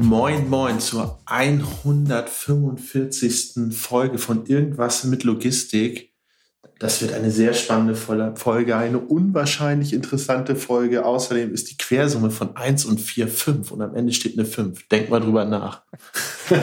Moin, moin zur 145. Folge von Irgendwas mit Logistik. Das wird eine sehr spannende Folge, eine unwahrscheinlich interessante Folge. Außerdem ist die Quersumme von 1 und 4 5 und am Ende steht eine 5. Denk mal drüber nach.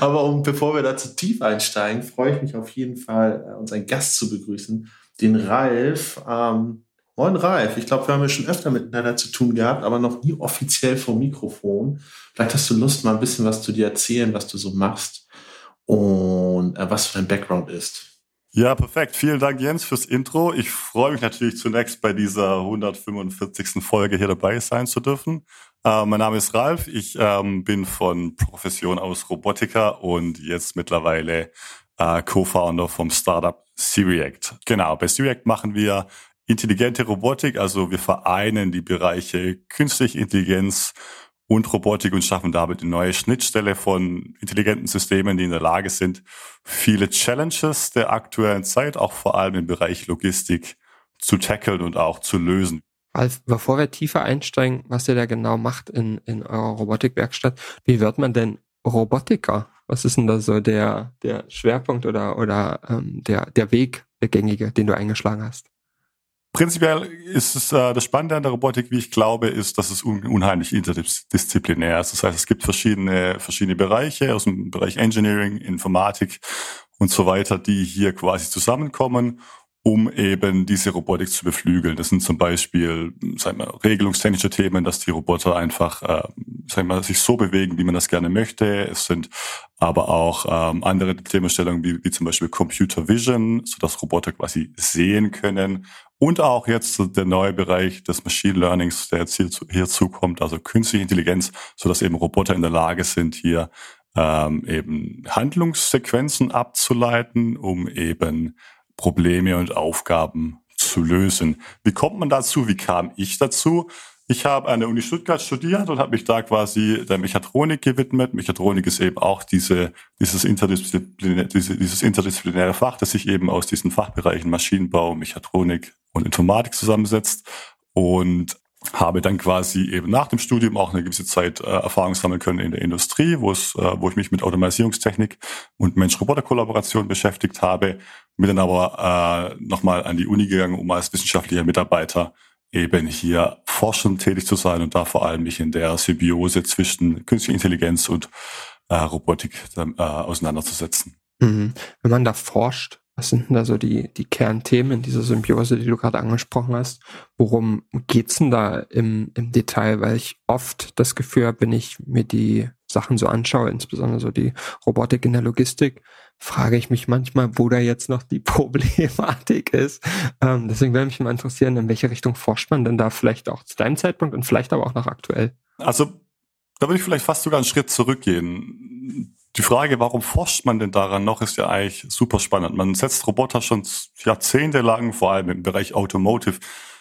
Aber um, bevor wir dazu tief einsteigen, freue ich mich auf jeden Fall, äh, unseren Gast zu begrüßen, den Ralf. Ähm, Moin Ralf, ich glaube, wir haben ja schon öfter miteinander zu tun gehabt, aber noch nie offiziell vom Mikrofon. Vielleicht hast du Lust, mal ein bisschen was zu dir erzählen, was du so machst und äh, was dein Background ist. Ja, perfekt. Vielen Dank, Jens, fürs Intro. Ich freue mich natürlich zunächst bei dieser 145. Folge hier dabei sein zu dürfen. Äh, mein Name ist Ralf. Ich ähm, bin von Profession aus Robotiker und jetzt mittlerweile äh, Co-Founder vom Startup Siriact. Genau, bei Siriact machen wir intelligente Robotik, also wir vereinen die Bereiche künstliche Intelligenz und Robotik und schaffen damit eine neue Schnittstelle von intelligenten Systemen, die in der Lage sind, viele Challenges der aktuellen Zeit, auch vor allem im Bereich Logistik, zu tackeln und auch zu lösen. Alf, bevor wir tiefer einsteigen, was ihr da genau macht in, in eurer Robotikwerkstatt, wie wird man denn Robotiker? Was ist denn da so der, der Schwerpunkt oder, oder ähm, der, der Weg, der gängige, den du eingeschlagen hast? Prinzipiell ist es äh, das Spannende an der Robotik, wie ich glaube, ist, dass es un unheimlich interdisziplinär ist. Das heißt, es gibt verschiedene verschiedene Bereiche aus dem Bereich Engineering, Informatik und so weiter, die hier quasi zusammenkommen um eben diese Robotik zu beflügeln. Das sind zum Beispiel, sagen wir, regelungstechnische Themen, dass die Roboter einfach, äh, sagen wir, sich so bewegen, wie man das gerne möchte. Es sind aber auch ähm, andere Themenstellungen wie, wie zum Beispiel Computer Vision, so dass Roboter quasi sehen können. Und auch jetzt der neue Bereich des Machine Learnings, der jetzt hier hierzu kommt, also künstliche Intelligenz, so dass eben Roboter in der Lage sind, hier ähm, eben Handlungssequenzen abzuleiten, um eben Probleme und Aufgaben zu lösen. Wie kommt man dazu? Wie kam ich dazu? Ich habe an der Uni Stuttgart studiert und habe mich da quasi der Mechatronik gewidmet. Mechatronik ist eben auch diese, dieses, interdisziplinäre, diese, dieses interdisziplinäre Fach, das sich eben aus diesen Fachbereichen Maschinenbau, Mechatronik und Informatik zusammensetzt. Und habe dann quasi eben nach dem Studium auch eine gewisse Zeit äh, Erfahrung sammeln können in der Industrie, wo es, äh, wo ich mich mit Automatisierungstechnik und Mensch-Roboter-Kollaboration beschäftigt habe, bin dann aber äh, nochmal an die Uni gegangen, um als wissenschaftlicher Mitarbeiter eben hier forschend tätig zu sein und da vor allem mich in der Symbiose zwischen künstlicher Intelligenz und äh, Robotik äh, auseinanderzusetzen. Mhm. Wenn man da forscht, was sind denn da so die, die Kernthemen in dieser Symbiose, die du gerade angesprochen hast? Worum geht's denn da im, im Detail? Weil ich oft das Gefühl habe, wenn ich mir die Sachen so anschaue, insbesondere so die Robotik in der Logistik, frage ich mich manchmal, wo da jetzt noch die Problematik ist. Ähm, deswegen würde mich mal interessieren, in welche Richtung forscht man denn da vielleicht auch zu deinem Zeitpunkt und vielleicht aber auch noch aktuell? Also da würde ich vielleicht fast sogar einen Schritt zurückgehen die Frage, warum forscht man denn daran noch, ist ja eigentlich super spannend. Man setzt Roboter schon jahrzehntelang, vor allem im Bereich Automotive,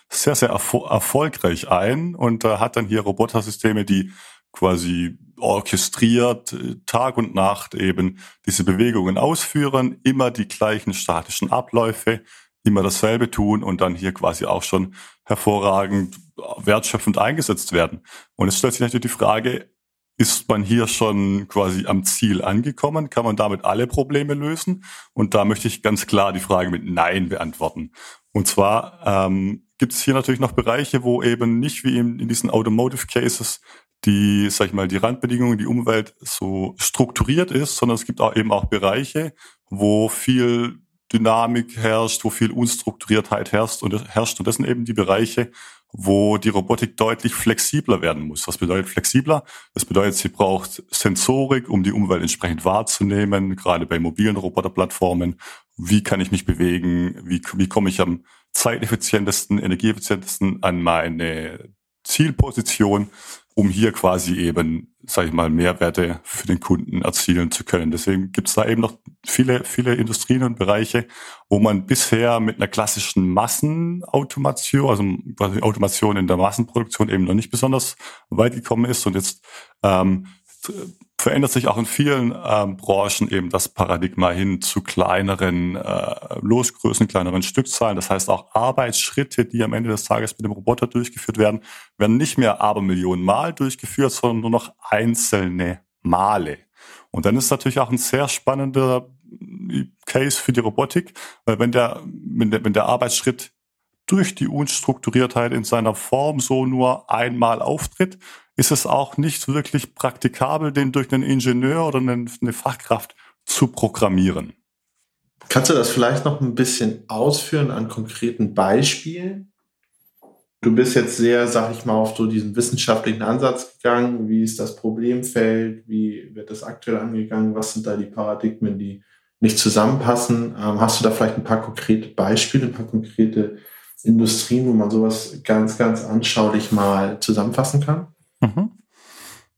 sehr, sehr erfol erfolgreich ein und äh, hat dann hier Robotersysteme, die quasi orchestriert äh, Tag und Nacht eben diese Bewegungen ausführen, immer die gleichen statischen Abläufe, immer dasselbe tun und dann hier quasi auch schon hervorragend wertschöpfend eingesetzt werden. Und es stellt sich natürlich die Frage, ist man hier schon quasi am Ziel angekommen? Kann man damit alle Probleme lösen? Und da möchte ich ganz klar die Frage mit Nein beantworten. Und zwar ähm, gibt es hier natürlich noch Bereiche, wo eben nicht wie in, in diesen Automotive Cases die, sag ich mal, die Randbedingungen, die Umwelt so strukturiert ist, sondern es gibt auch eben auch Bereiche, wo viel Dynamik herrscht, wo viel Unstrukturiertheit herrscht und herrscht. Und das sind eben die Bereiche, wo die Robotik deutlich flexibler werden muss. Was bedeutet flexibler? Das bedeutet, sie braucht Sensorik, um die Umwelt entsprechend wahrzunehmen, gerade bei mobilen Roboterplattformen. Wie kann ich mich bewegen? Wie, wie komme ich am zeiteffizientesten, energieeffizientesten an meine Zielposition? Um hier quasi eben, sage ich mal, Mehrwerte für den Kunden erzielen zu können. Deswegen gibt es da eben noch viele, viele Industrien und Bereiche, wo man bisher mit einer klassischen Massenautomation, also Automation in der Massenproduktion eben noch nicht besonders weit gekommen ist und jetzt ähm, verändert sich auch in vielen ähm, Branchen eben das Paradigma hin zu kleineren äh, Losgrößen, kleineren Stückzahlen. Das heißt auch Arbeitsschritte, die am Ende des Tages mit dem Roboter durchgeführt werden, werden nicht mehr aber Millionen Mal durchgeführt, sondern nur noch einzelne Male. Und dann ist natürlich auch ein sehr spannender Case für die Robotik, weil wenn der, wenn der, wenn der Arbeitsschritt durch die Unstrukturiertheit in seiner Form so nur einmal auftritt, ist es auch nicht wirklich praktikabel, den durch einen Ingenieur oder eine Fachkraft zu programmieren. Kannst du das vielleicht noch ein bisschen ausführen an konkreten Beispielen? Du bist jetzt sehr, sag ich mal, auf so diesen wissenschaftlichen Ansatz gegangen. Wie ist das Problemfeld? Wie wird das aktuell angegangen? Was sind da die Paradigmen, die nicht zusammenpassen? Ähm, hast du da vielleicht ein paar konkrete Beispiele, ein paar konkrete Industrien, wo man sowas ganz, ganz anschaulich mal zusammenfassen kann? Mhm.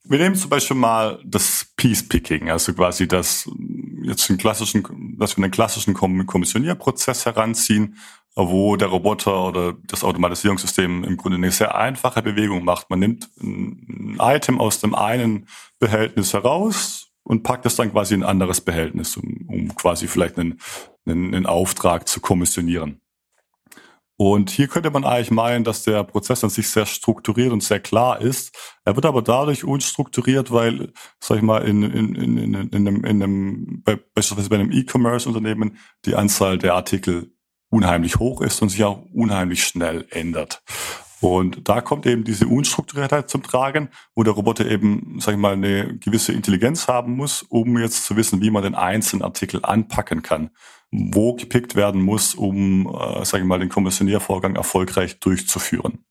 Wir nehmen zum Beispiel mal das Peace-Picking, also quasi das jetzt den klassischen, dass wir einen klassischen Kommissionierprozess heranziehen, wo der Roboter oder das Automatisierungssystem im Grunde eine sehr einfache Bewegung macht. Man nimmt ein Item aus dem einen Behältnis heraus und packt es dann quasi in ein anderes Behältnis, um, um quasi vielleicht einen, einen, einen Auftrag zu kommissionieren. Und hier könnte man eigentlich meinen, dass der Prozess an sich sehr strukturiert und sehr klar ist. Er wird aber dadurch unstrukturiert, weil, sag ich mal, in, in, in, in, in einem, in einem bei, beispielsweise bei einem E-Commerce-Unternehmen die Anzahl der Artikel unheimlich hoch ist und sich auch unheimlich schnell ändert. Und da kommt eben diese Unstrukturiertheit zum Tragen, wo der Roboter eben, sag ich mal, eine gewisse Intelligenz haben muss, um jetzt zu wissen, wie man den einzelnen Artikel anpacken kann wo gepickt werden muss, um, äh, sage ich mal, den Kommissioniervorgang erfolgreich durchzuführen.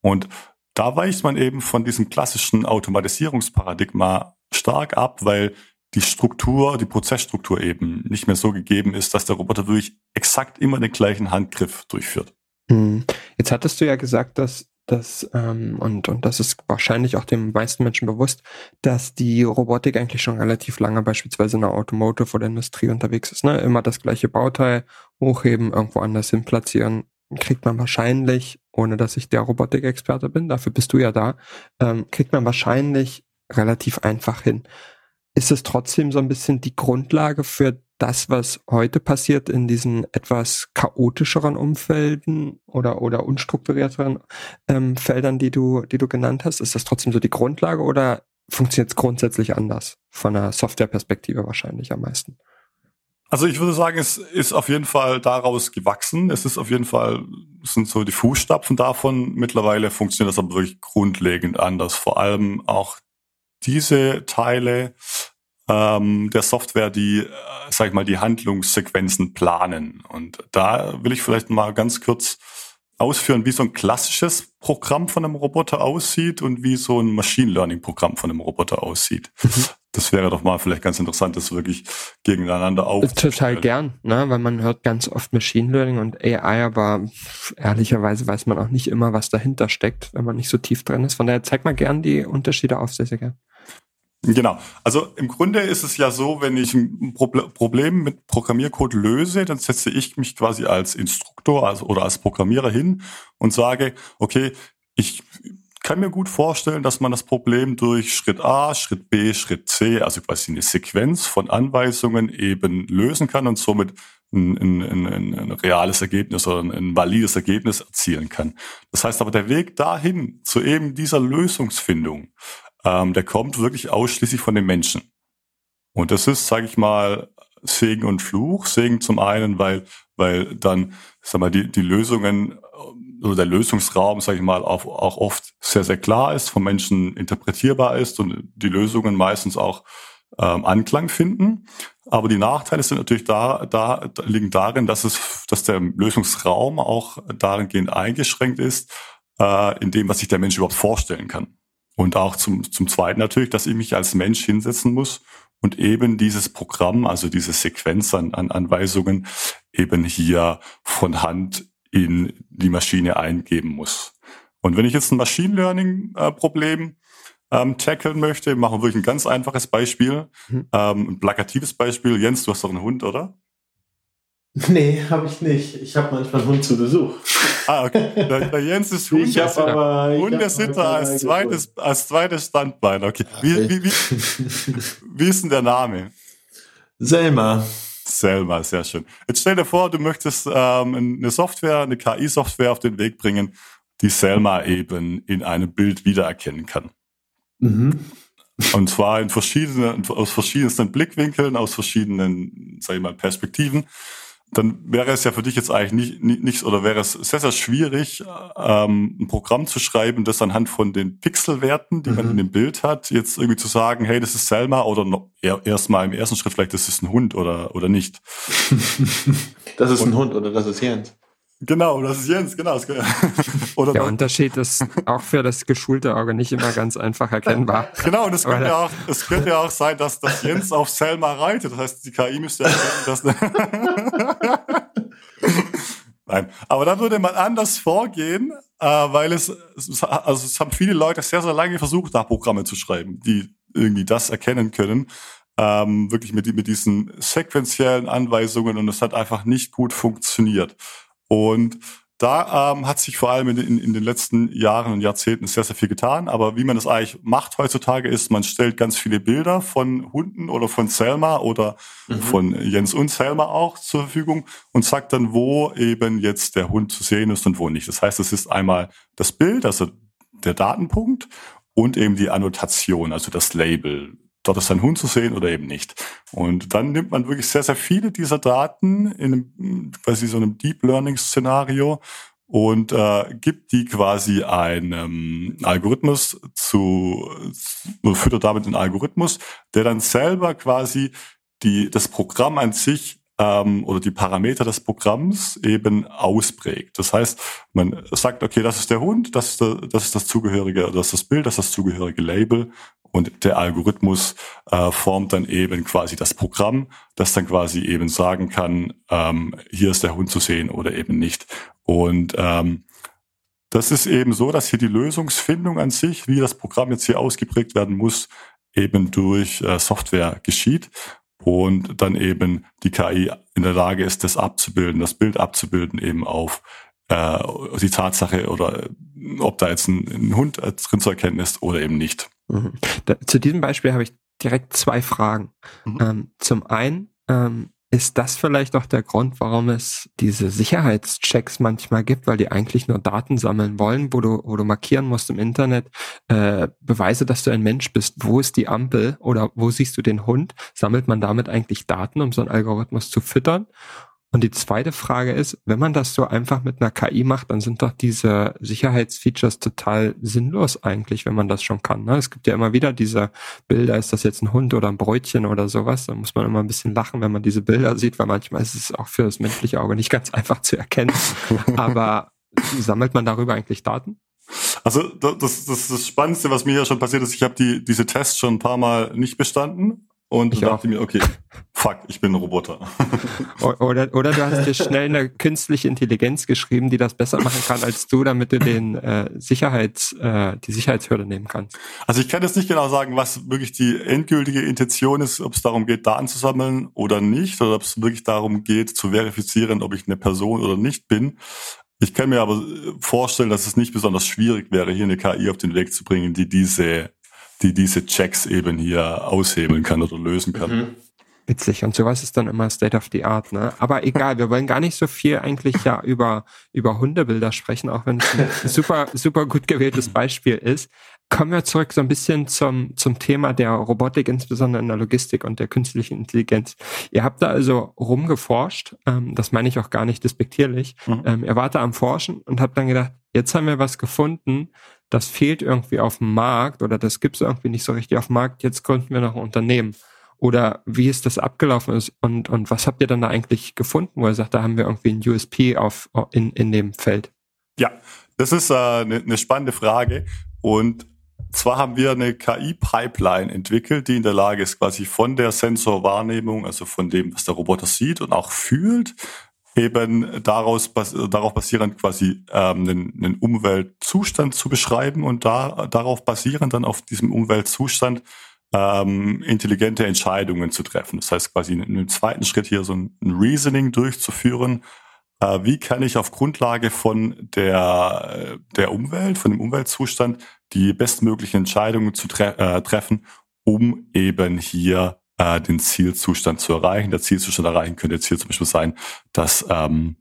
Und da weicht man eben von diesem klassischen Automatisierungsparadigma stark ab, weil die Struktur, die Prozessstruktur eben nicht mehr so gegeben ist, dass der Roboter wirklich exakt immer den gleichen Handgriff durchführt. Hm. Jetzt hattest du ja gesagt, dass dass, ähm, und, und das ist wahrscheinlich auch den meisten Menschen bewusst, dass die Robotik eigentlich schon relativ lange beispielsweise in der Automotive oder Industrie unterwegs ist. Ne? Immer das gleiche Bauteil hochheben, irgendwo anders hin platzieren, kriegt man wahrscheinlich, ohne dass ich der Robotikexperte bin, dafür bist du ja da, ähm, kriegt man wahrscheinlich relativ einfach hin. Ist es trotzdem so ein bisschen die Grundlage für das, was heute passiert in diesen etwas chaotischeren Umfelden oder, oder unstrukturierteren ähm, Feldern, die du, die du genannt hast, ist das trotzdem so die Grundlage oder funktioniert es grundsätzlich anders? Von einer Softwareperspektive wahrscheinlich am meisten. Also ich würde sagen, es ist auf jeden Fall daraus gewachsen. Es ist auf jeden Fall, es sind so die Fußstapfen davon. Mittlerweile funktioniert das aber wirklich grundlegend anders. Vor allem auch diese Teile ähm, der Software, die, äh, sag ich mal, die Handlungssequenzen planen. Und da will ich vielleicht mal ganz kurz ausführen, wie so ein klassisches Programm von einem Roboter aussieht und wie so ein Machine Learning Programm von einem Roboter aussieht. Mhm. Das wäre doch mal vielleicht ganz interessant, das wirklich gegeneinander auf. Total gern, ne? weil man hört ganz oft Machine Learning und AI, aber ehrlicherweise weiß man auch nicht immer, was dahinter steckt, wenn man nicht so tief drin ist. Von daher zeig mal gern die Unterschiede auf, sehr, sehr gern. Genau. Also im Grunde ist es ja so, wenn ich ein Problem mit Programmiercode löse, dann setze ich mich quasi als Instruktor also, oder als Programmierer hin und sage, okay, ich kann mir gut vorstellen, dass man das Problem durch Schritt A, Schritt B, Schritt C, also quasi eine Sequenz von Anweisungen eben lösen kann und somit ein, ein, ein, ein reales Ergebnis oder ein, ein valides Ergebnis erzielen kann. Das heißt aber, der Weg dahin zu eben dieser Lösungsfindung, ähm, der kommt wirklich ausschließlich von den Menschen. Und das ist, sage ich mal, Segen und Fluch. Segen zum einen, weil, weil dann, sag mal, die, die Lösungen oder der Lösungsraum, sage ich mal, auch, auch oft sehr, sehr klar ist, vom Menschen interpretierbar ist und die Lösungen meistens auch ähm, Anklang finden. Aber die Nachteile sind natürlich da, da, liegen darin, dass es, dass der Lösungsraum auch darin gehend eingeschränkt ist, äh, in dem, was sich der Mensch überhaupt vorstellen kann. Und auch zum, zum Zweiten natürlich, dass ich mich als Mensch hinsetzen muss und eben dieses Programm, also diese Sequenz an, an Anweisungen eben hier von Hand in die Maschine eingeben muss. Und wenn ich jetzt ein Machine Learning äh, Problem ähm, tackeln möchte, machen wir wirklich ein ganz einfaches Beispiel, mhm. ähm, ein plakatives Beispiel. Jens, du hast doch einen Hund, oder? Nee, habe ich nicht. Ich habe manchmal einen Hund zu Besuch. Ah, okay. Der, der Jens ist Hundesitter, Hundesitter als zweites, als zweites Standbein. Okay. Wie, wie, wie, wie ist denn der Name? Selma. Selma, sehr schön. Jetzt stell dir vor, du möchtest ähm, eine Software, eine KI-Software auf den Weg bringen, die Selma eben in einem Bild wiedererkennen kann. Mhm. Und zwar in verschiedenen, aus verschiedensten Blickwinkeln, aus verschiedenen, sag ich mal, Perspektiven dann wäre es ja für dich jetzt eigentlich nicht, nicht, nicht oder wäre es sehr, sehr schwierig, ähm, ein Programm zu schreiben, das anhand von den Pixelwerten, die mhm. man in dem Bild hat, jetzt irgendwie zu sagen, hey, das ist Selma oder noch, erstmal im ersten Schritt vielleicht, das ist ein Hund oder, oder nicht. das ist ein Hund oder das ist Jens. Genau, das ist Jens, genau. Oder der Unterschied ist auch für das geschulte Auge nicht immer ganz einfach erkennbar. Genau, und es könnte, ja auch, es könnte ja auch sein, dass, dass Jens auf Selma reitet. Das heißt, die KI müsste erkennen, dass... Nein, aber da würde man anders vorgehen, äh, weil es, also es haben viele Leute sehr, sehr lange versucht, da Programme zu schreiben, die irgendwie das erkennen können. Ähm, wirklich mit, mit diesen sequenziellen Anweisungen und es hat einfach nicht gut funktioniert. Und da ähm, hat sich vor allem in, in, in, den letzten Jahren und Jahrzehnten sehr, sehr viel getan. Aber wie man das eigentlich macht heutzutage ist, man stellt ganz viele Bilder von Hunden oder von Selma oder mhm. von Jens und Selma auch zur Verfügung und sagt dann, wo eben jetzt der Hund zu sehen ist und wo nicht. Das heißt, es ist einmal das Bild, also der Datenpunkt und eben die Annotation, also das Label dort ist ein Hund zu sehen oder eben nicht. Und dann nimmt man wirklich sehr, sehr viele dieser Daten in einem, quasi so einem Deep Learning Szenario und äh, gibt die quasi einem Algorithmus zu, füttert damit einen Algorithmus, der dann selber quasi die, das Programm an sich ähm, oder die Parameter des Programms eben ausprägt. Das heißt, man sagt, okay, das ist der Hund, das ist, der, das, ist das zugehörige, das ist das Bild, das ist das zugehörige Label und der Algorithmus äh, formt dann eben quasi das Programm, das dann quasi eben sagen kann, ähm, hier ist der Hund zu sehen oder eben nicht. Und ähm, das ist eben so, dass hier die Lösungsfindung an sich, wie das Programm jetzt hier ausgeprägt werden muss, eben durch äh, Software geschieht und dann eben die KI in der Lage ist, das abzubilden, das Bild abzubilden eben auf äh, die Tatsache oder ob da jetzt ein, ein Hund drin zu erkennen ist oder eben nicht. Mhm. Da, zu diesem Beispiel habe ich direkt zwei Fragen. Mhm. Ähm, zum einen, ähm, ist das vielleicht auch der Grund, warum es diese Sicherheitschecks manchmal gibt, weil die eigentlich nur Daten sammeln wollen, wo du, wo du markieren musst im Internet, äh, Beweise, dass du ein Mensch bist. Wo ist die Ampel oder wo siehst du den Hund? Sammelt man damit eigentlich Daten, um so einen Algorithmus zu füttern? Und die zweite Frage ist, wenn man das so einfach mit einer KI macht, dann sind doch diese Sicherheitsfeatures total sinnlos eigentlich, wenn man das schon kann. Ne? Es gibt ja immer wieder diese Bilder, ist das jetzt ein Hund oder ein Bräutchen oder sowas? Da muss man immer ein bisschen lachen, wenn man diese Bilder sieht, weil manchmal ist es auch für das menschliche Auge nicht ganz einfach zu erkennen. Aber sammelt man darüber eigentlich Daten? Also das, das, das Spannendste, was mir ja schon passiert ist, ich habe die, diese Tests schon ein paar Mal nicht bestanden und ich dachte auch. mir, okay, fuck, ich bin ein Roboter. Oder, oder du hast dir schnell eine künstliche Intelligenz geschrieben, die das besser machen kann als du, damit du den äh, Sicherheits, äh, die Sicherheitshürde nehmen kannst. Also ich kann jetzt nicht genau sagen, was wirklich die endgültige Intention ist, ob es darum geht, Daten zu sammeln oder nicht, oder ob es wirklich darum geht, zu verifizieren, ob ich eine Person oder nicht bin. Ich kann mir aber vorstellen, dass es nicht besonders schwierig wäre, hier eine KI auf den Weg zu bringen, die diese die diese Checks eben hier aushebeln kann oder lösen kann. Mhm. Witzig. Und sowas ist dann immer State of the Art, ne? Aber egal, wir wollen gar nicht so viel eigentlich ja über, über Hundebilder sprechen, auch wenn es ein super, super gut gewähltes Beispiel ist. Kommen wir zurück so ein bisschen zum, zum Thema der Robotik, insbesondere in der Logistik und der künstlichen Intelligenz. Ihr habt da also rumgeforscht, ähm, das meine ich auch gar nicht despektierlich. Mhm. Ähm, ihr wart da am Forschen und habt dann gedacht, jetzt haben wir was gefunden, das fehlt irgendwie auf dem Markt oder das gibt es irgendwie nicht so richtig auf dem Markt, jetzt gründen wir noch ein Unternehmen. Oder wie ist das abgelaufen ist und, und was habt ihr dann da eigentlich gefunden, wo ihr sagt, da haben wir irgendwie ein USP auf, in, in dem Feld? Ja, das ist eine äh, ne spannende Frage. Und zwar haben wir eine KI-Pipeline entwickelt, die in der Lage ist, quasi von der Sensorwahrnehmung, also von dem, was der Roboter sieht und auch fühlt, eben daraus darauf basierend quasi ähm, einen, einen Umweltzustand zu beschreiben und da darauf basierend dann auf diesem Umweltzustand ähm, intelligente Entscheidungen zu treffen. Das heißt quasi in einem zweiten Schritt hier so ein Reasoning durchzuführen. Äh, wie kann ich auf Grundlage von der der Umwelt, von dem Umweltzustand die bestmöglichen Entscheidungen zu tre äh, treffen, um eben hier äh, den Zielzustand zu erreichen. Der Zielzustand erreichen könnte jetzt hier zum Beispiel sein, dass ähm,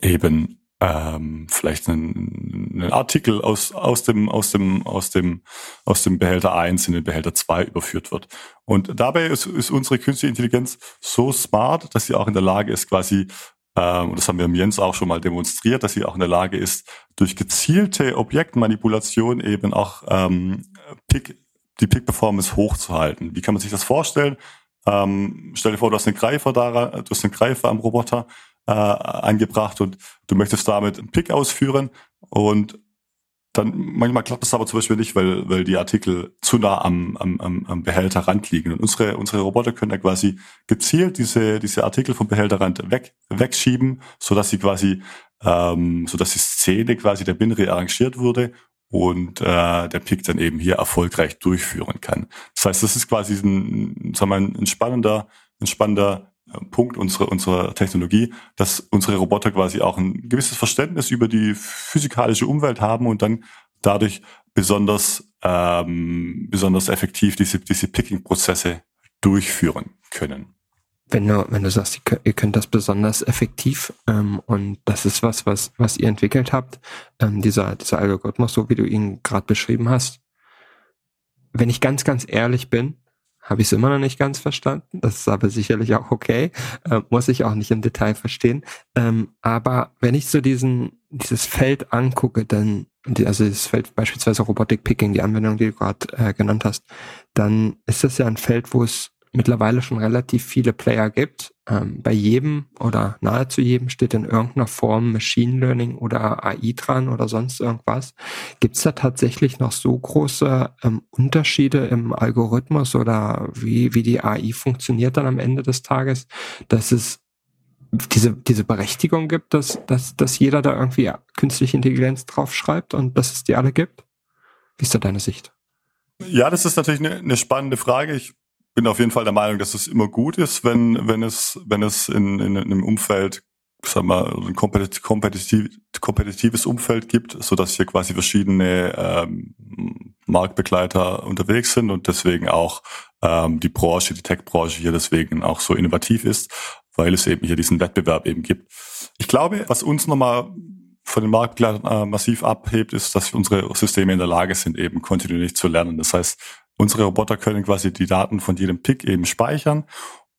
eben ähm, vielleicht ein, ein Artikel aus, aus dem, aus dem, aus dem, aus dem Behälter 1 in den Behälter 2 überführt wird. Und dabei ist, ist unsere künstliche Intelligenz so smart, dass sie auch in der Lage ist, quasi, ähm, und das haben wir im Jens auch schon mal demonstriert, dass sie auch in der Lage ist, durch gezielte Objektmanipulation eben auch ähm, Pick die Peak-Performance hochzuhalten. Wie kann man sich das vorstellen? Ähm, stell dir vor, du hast einen Greifer da, du hast einen Greifer am Roboter äh, angebracht und du möchtest damit einen Pick ausführen und dann manchmal klappt das aber zum Beispiel nicht, weil, weil die Artikel zu nah am, am, am Behälterrand liegen. Und unsere, unsere Roboter können da quasi gezielt diese, diese Artikel vom Behälterrand weg, wegschieben, so dass sie quasi, ähm, so dass die Szene quasi der Binre arrangiert wurde und äh, der Pick dann eben hier erfolgreich durchführen kann. Das heißt, das ist quasi ein, sagen wir, ein spannender, ein spannender äh, Punkt unserer, unserer Technologie, dass unsere Roboter quasi auch ein gewisses Verständnis über die physikalische Umwelt haben und dann dadurch besonders, ähm, besonders effektiv diese, diese Picking-Prozesse durchführen können wenn du, wenn du sagst, ihr könnt das besonders effektiv ähm, und das ist was, was, was ihr entwickelt habt, ähm, dieser, dieser Algorithmus, so wie du ihn gerade beschrieben hast. Wenn ich ganz, ganz ehrlich bin, habe ich es immer noch nicht ganz verstanden. Das ist aber sicherlich auch okay. Äh, muss ich auch nicht im Detail verstehen. Ähm, aber wenn ich so diesen, dieses Feld angucke, dann, also dieses Feld beispielsweise Robotic Picking, die Anwendung, die du gerade äh, genannt hast, dann ist das ja ein Feld, wo es mittlerweile schon relativ viele Player gibt. Ähm, bei jedem oder nahezu jedem steht in irgendeiner Form Machine Learning oder AI dran oder sonst irgendwas. Gibt es da tatsächlich noch so große ähm, Unterschiede im Algorithmus oder wie, wie die AI funktioniert dann am Ende des Tages, dass es diese, diese Berechtigung gibt, dass, dass, dass jeder da irgendwie künstliche Intelligenz draufschreibt und dass es die alle gibt? Wie ist da deine Sicht? Ja, das ist natürlich eine, eine spannende Frage. Ich bin auf jeden Fall der Meinung, dass es immer gut ist, wenn, wenn es, wenn es in, in, in einem Umfeld, sag mal, ein kompetitiv, kompetitiv, kompetitives Umfeld gibt, so dass hier quasi verschiedene ähm, Marktbegleiter unterwegs sind und deswegen auch ähm, die Branche, die Tech-Branche hier deswegen auch so innovativ ist, weil es eben hier diesen Wettbewerb eben gibt. Ich glaube, was uns nochmal von den Marktbegleitern äh, massiv abhebt, ist, dass unsere Systeme in der Lage sind, eben kontinuierlich zu lernen. Das heißt, Unsere Roboter können quasi die Daten von jedem Pick eben speichern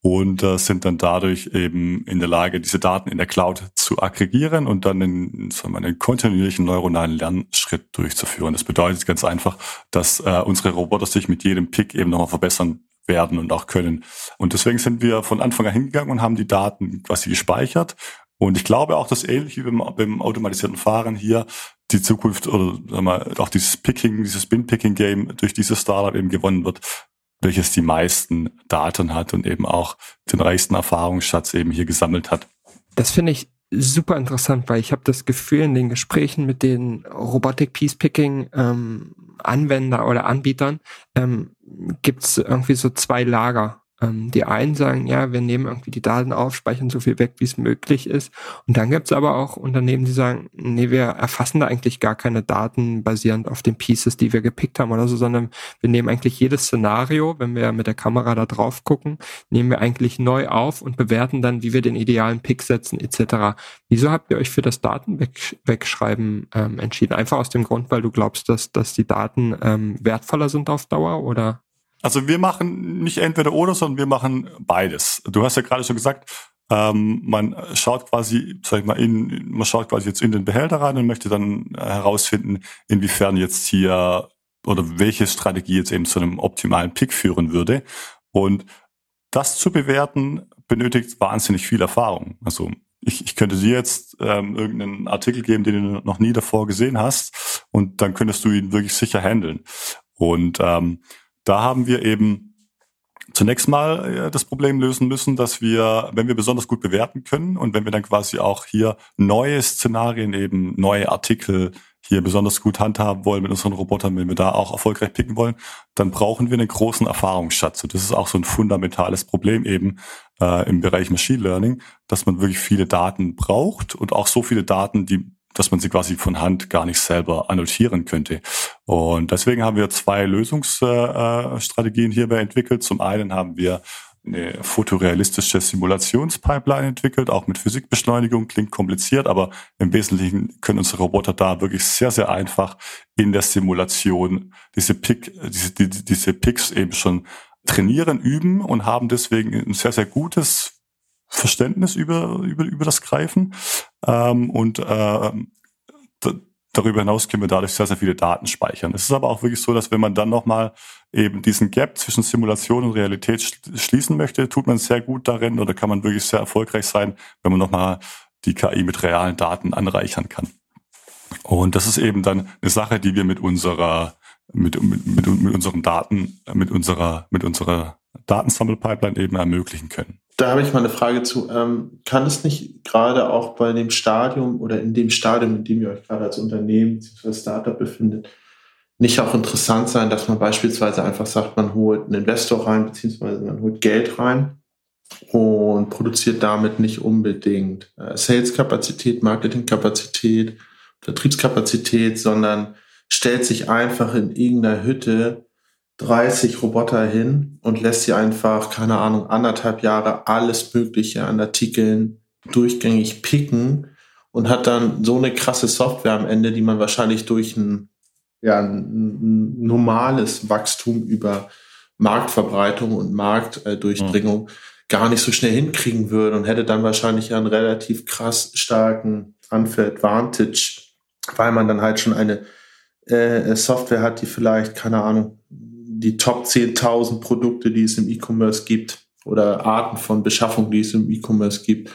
und äh, sind dann dadurch eben in der Lage, diese Daten in der Cloud zu aggregieren und dann einen, sagen wir, einen kontinuierlichen neuronalen Lernschritt durchzuführen. Das bedeutet ganz einfach, dass äh, unsere Roboter sich mit jedem Pick eben nochmal verbessern werden und auch können. Und deswegen sind wir von Anfang an hingegangen und haben die Daten quasi gespeichert und ich glaube auch, dass ähnlich wie beim, beim automatisierten Fahren hier die Zukunft oder sag mal, auch dieses Picking, dieses Bin-Picking-Game durch dieses Startup eben gewonnen wird, welches die meisten Daten hat und eben auch den reichsten Erfahrungsschatz eben hier gesammelt hat. Das finde ich super interessant, weil ich habe das Gefühl in den Gesprächen mit den Robotic Piece Picking ähm, Anwender oder Anbietern ähm, gibt es irgendwie so zwei Lager. Ähm, die einen sagen, ja, wir nehmen irgendwie die Daten auf, speichern so viel weg, wie es möglich ist. Und dann gibt es aber auch Unternehmen, die sagen, nee, wir erfassen da eigentlich gar keine Daten basierend auf den Pieces, die wir gepickt haben oder so, sondern wir nehmen eigentlich jedes Szenario, wenn wir mit der Kamera da drauf gucken, nehmen wir eigentlich neu auf und bewerten dann, wie wir den idealen Pick setzen etc. Wieso habt ihr euch für das Datenwegschreiben ähm, entschieden? Einfach aus dem Grund, weil du glaubst, dass, dass die Daten ähm, wertvoller sind auf Dauer oder? Also wir machen nicht entweder oder, sondern wir machen beides. Du hast ja gerade schon gesagt, ähm, man schaut quasi, sag ich mal, in, man schaut quasi jetzt in den Behälter rein und möchte dann herausfinden, inwiefern jetzt hier oder welche Strategie jetzt eben zu einem optimalen Pick führen würde. Und das zu bewerten benötigt wahnsinnig viel Erfahrung. Also ich, ich könnte dir jetzt ähm, irgendeinen Artikel geben, den du noch nie davor gesehen hast, und dann könntest du ihn wirklich sicher handeln. Und ähm, da haben wir eben zunächst mal äh, das Problem lösen müssen, dass wir, wenn wir besonders gut bewerten können und wenn wir dann quasi auch hier neue Szenarien eben, neue Artikel hier besonders gut handhaben wollen mit unseren Robotern, wenn wir da auch erfolgreich picken wollen, dann brauchen wir einen großen Erfahrungsschatz. Und das ist auch so ein fundamentales Problem eben äh, im Bereich Machine Learning, dass man wirklich viele Daten braucht und auch so viele Daten, die dass man sie quasi von Hand gar nicht selber annotieren könnte. Und deswegen haben wir zwei Lösungsstrategien hierbei entwickelt. Zum einen haben wir eine fotorealistische Simulationspipeline entwickelt, auch mit Physikbeschleunigung, klingt kompliziert, aber im Wesentlichen können unsere Roboter da wirklich sehr, sehr einfach in der Simulation diese Pick, diese, diese Picks eben schon trainieren, üben und haben deswegen ein sehr, sehr gutes Verständnis über, über, über das Greifen. Ähm, und äh, darüber hinaus können wir dadurch sehr, sehr viele Daten speichern. Es ist aber auch wirklich so, dass wenn man dann nochmal eben diesen Gap zwischen Simulation und Realität schließen möchte, tut man sehr gut darin oder kann man wirklich sehr erfolgreich sein, wenn man nochmal die KI mit realen Daten anreichern kann. Und das ist eben dann eine Sache, die wir mit unserer mit, mit, mit, mit unseren Daten, mit unserer, mit unserer Datensammelpipeline eben ermöglichen können. Da habe ich mal eine Frage zu. Ähm, kann es nicht gerade auch bei dem Stadium oder in dem Stadium, in dem ihr euch gerade als Unternehmen bzw. Startup befindet, nicht auch interessant sein, dass man beispielsweise einfach sagt, man holt einen Investor rein, beziehungsweise man holt Geld rein und produziert damit nicht unbedingt äh, Sales-Kapazität, Marketing-Kapazität, Vertriebskapazität, sondern stellt sich einfach in irgendeiner Hütte 30 Roboter hin und lässt sie einfach, keine Ahnung, anderthalb Jahre alles Mögliche an Artikeln durchgängig picken und hat dann so eine krasse Software am Ende, die man wahrscheinlich durch ein, ja, ein normales Wachstum über Marktverbreitung und Marktdurchdringung mhm. gar nicht so schnell hinkriegen würde und hätte dann wahrscheinlich einen relativ krass starken Unfair Advantage, weil man dann halt schon eine äh, Software hat, die vielleicht, keine Ahnung, die Top 10.000 Produkte, die es im E-Commerce gibt oder Arten von Beschaffung, die es im E-Commerce gibt,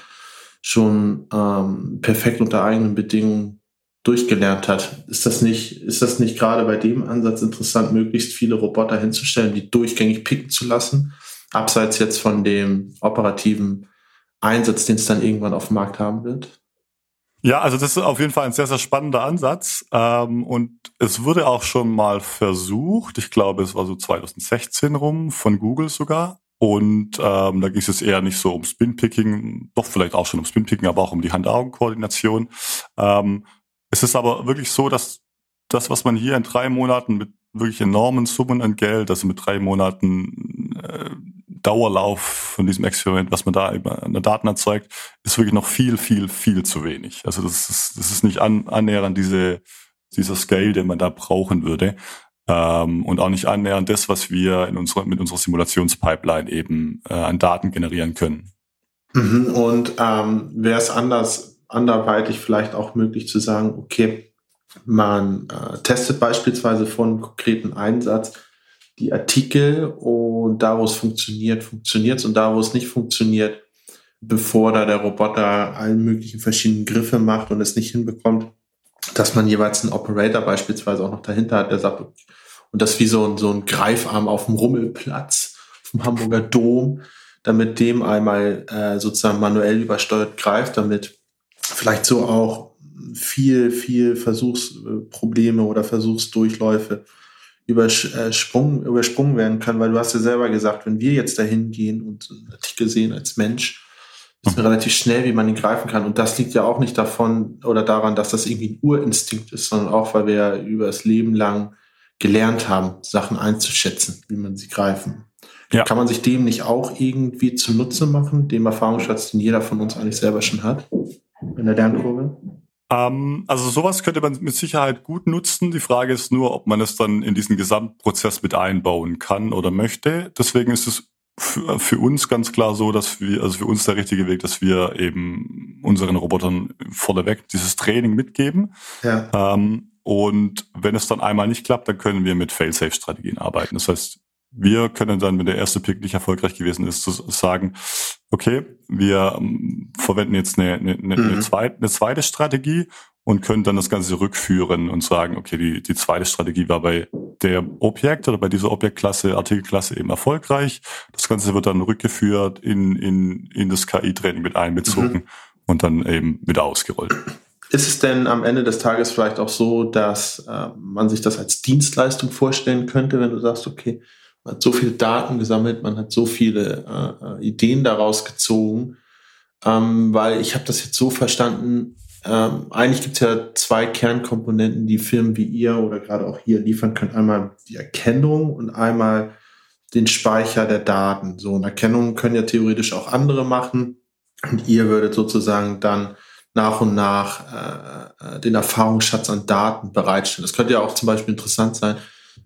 schon ähm, perfekt unter eigenen Bedingungen durchgelernt hat. Ist das nicht, ist das nicht gerade bei dem Ansatz interessant, möglichst viele Roboter hinzustellen, die durchgängig picken zu lassen, abseits jetzt von dem operativen Einsatz, den es dann irgendwann auf dem Markt haben wird? Ja, also das ist auf jeden Fall ein sehr, sehr spannender Ansatz. Ähm, und es wurde auch schon mal versucht, ich glaube, es war so 2016 rum, von Google sogar. Und ähm, da ging es eher nicht so um Spinpicking, doch vielleicht auch schon um Spinpicking, aber auch um die Hand-Augen-Koordination. Ähm, es ist aber wirklich so, dass das, was man hier in drei Monaten mit wirklich enormen Summen an Geld, also mit drei Monaten äh, Dauerlauf von diesem Experiment, was man da an Daten erzeugt, ist wirklich noch viel, viel, viel zu wenig. Also das ist, das ist nicht an, annähernd diese, dieser Scale, den man da brauchen würde. Ähm, und auch nicht annähernd das, was wir in unserer, mit unserer Simulationspipeline eben äh, an Daten generieren können. Mhm, und ähm, wäre es anders, anderweitig vielleicht auch möglich zu sagen, okay, man äh, testet beispielsweise von konkreten Einsatz die Artikel und da, wo es funktioniert, funktioniert es und da, wo es nicht funktioniert, bevor da der Roboter allen möglichen verschiedenen Griffe macht und es nicht hinbekommt, dass man jeweils einen Operator beispielsweise auch noch dahinter hat, der sagt, und das wie so ein, so ein Greifarm auf dem Rummelplatz vom Hamburger Dom, damit dem einmal äh, sozusagen manuell übersteuert greift, damit vielleicht so auch viel, viel Versuchsprobleme oder Versuchsdurchläufe übersprungen, übersprungen werden kann, weil du hast ja selber gesagt, wenn wir jetzt dahin gehen und einen Artikel sehen als Mensch, ist mhm. relativ schnell, wie man ihn greifen kann. Und das liegt ja auch nicht davon oder daran, dass das irgendwie ein Urinstinkt ist, sondern auch, weil wir ja über das Leben lang gelernt haben, Sachen einzuschätzen, wie man sie greifen. Ja. Kann man sich dem nicht auch irgendwie zunutze machen, dem Erfahrungsschatz, den jeder von uns eigentlich selber schon hat, in der Lernkurve? Ähm, also sowas könnte man mit Sicherheit gut nutzen. Die Frage ist nur, ob man es dann in diesen Gesamtprozess mit einbauen kann oder möchte. Deswegen ist es für, für uns ganz klar so, dass wir, also für uns der richtige Weg, dass wir eben unseren Robotern vorneweg dieses Training mitgeben. Ja. Ähm, und wenn es dann einmal nicht klappt, dann können wir mit Fail-Safe-Strategien arbeiten. Das heißt, wir können dann, wenn der erste Pick nicht erfolgreich gewesen ist, sagen, okay, wir ähm, verwenden jetzt eine, eine, eine, mhm. eine, zweite, eine zweite Strategie und können dann das Ganze rückführen und sagen, okay, die, die zweite Strategie war bei der Objekt oder bei dieser Objektklasse, Artikelklasse eben erfolgreich. Das Ganze wird dann rückgeführt in, in, in das KI-Training mit einbezogen mhm. und dann eben wieder ausgerollt. Ist es denn am Ende des Tages vielleicht auch so, dass äh, man sich das als Dienstleistung vorstellen könnte, wenn du sagst, okay, hat so viele Daten gesammelt, man hat so viele äh, äh Ideen daraus gezogen, ähm, weil ich habe das jetzt so verstanden, ähm, eigentlich gibt es ja zwei Kernkomponenten, die Firmen wie ihr oder gerade auch hier liefern können. Einmal die Erkennung und einmal den Speicher der Daten. So, und Erkennung können ja theoretisch auch andere machen. Und ihr würdet sozusagen dann nach und nach äh, äh den Erfahrungsschatz an Daten bereitstellen. Das könnte ja auch zum Beispiel interessant sein,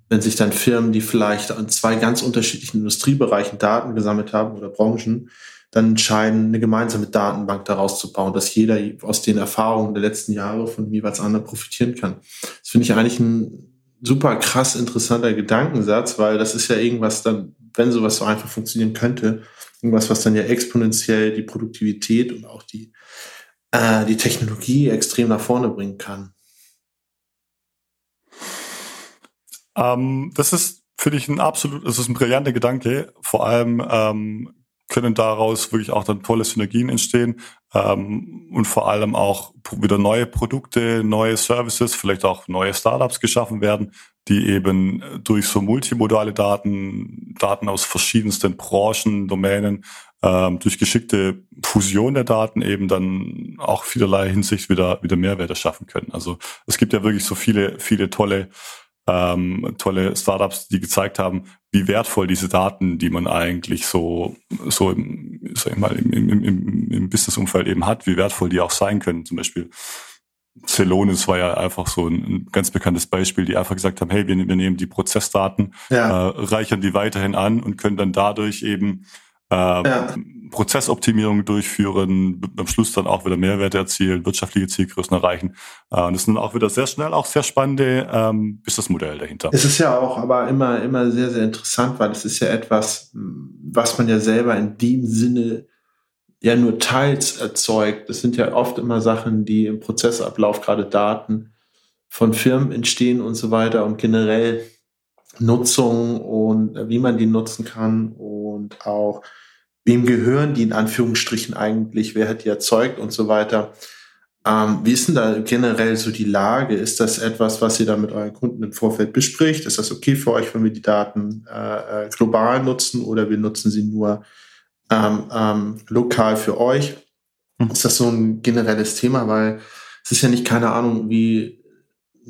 wenn sich dann Firmen, die vielleicht an zwei ganz unterschiedlichen Industriebereichen Daten gesammelt haben oder Branchen, dann entscheiden, eine gemeinsame Datenbank daraus zu bauen, dass jeder aus den Erfahrungen der letzten Jahre von jeweils anderen profitieren kann. Das finde ich eigentlich ein super krass interessanter Gedankensatz, weil das ist ja irgendwas dann, wenn sowas so einfach funktionieren könnte, irgendwas, was dann ja exponentiell die Produktivität und auch die, äh, die Technologie extrem nach vorne bringen kann. Ähm, das ist für dich ein absolut, es ist ein brillanter Gedanke. Vor allem ähm, können daraus wirklich auch dann tolle Synergien entstehen ähm, und vor allem auch wieder neue Produkte, neue Services, vielleicht auch neue Startups geschaffen werden, die eben durch so multimodale Daten, Daten aus verschiedensten Branchen, Domänen, ähm, durch geschickte Fusion der Daten eben dann auch vielerlei Hinsicht wieder, wieder Mehrwerte schaffen können. Also es gibt ja wirklich so viele, viele tolle ähm, tolle Startups, die gezeigt haben, wie wertvoll diese Daten, die man eigentlich so, so im, sag ich mal, im, im, im, im Businessumfeld eben hat, wie wertvoll die auch sein können. Zum Beispiel Celonis war ja einfach so ein, ein, ganz bekanntes Beispiel, die einfach gesagt haben, hey, wir, wir nehmen die Prozessdaten, ja. äh, reichern die weiterhin an und können dann dadurch eben äh, ja. Prozessoptimierung durchführen, am Schluss dann auch wieder Mehrwerte erzielen, wirtschaftliche Zielgrößen erreichen. Äh, und das ist dann auch wieder sehr schnell auch sehr spannende ähm, Businessmodell dahinter. Es ist ja auch aber immer, immer sehr, sehr interessant, weil es ist ja etwas, was man ja selber in dem Sinne ja nur teils erzeugt. Das sind ja oft immer Sachen, die im Prozessablauf, gerade Daten von Firmen entstehen und so weiter und generell Nutzung und wie man die nutzen kann und auch wem gehören die in Anführungsstrichen eigentlich, wer hat die erzeugt und so weiter. Ähm, wie ist denn da generell so die Lage? Ist das etwas, was ihr da mit euren Kunden im Vorfeld bespricht? Ist das okay für euch, wenn wir die Daten äh, äh global nutzen oder wir nutzen sie nur ähm, ähm, lokal für euch? Hm. Ist das so ein generelles Thema? Weil es ist ja nicht, keine Ahnung, wie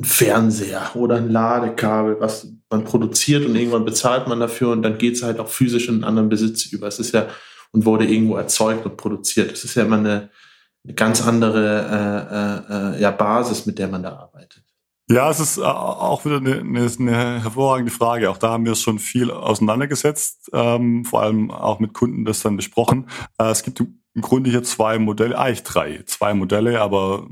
Fernseher oder ein Ladekabel, was man produziert und irgendwann bezahlt man dafür und dann geht es halt auch physisch in einen anderen Besitz über. Es ist ja und wurde irgendwo erzeugt und produziert. Es ist ja immer eine, eine ganz andere äh, äh, äh, ja, Basis, mit der man da arbeitet. Ja, es ist äh, auch wieder eine, eine, eine hervorragende Frage. Auch da haben wir schon viel auseinandergesetzt, ähm, vor allem auch mit Kunden das dann besprochen. Äh, es gibt im Grunde hier zwei Modelle, eigentlich drei, zwei Modelle, aber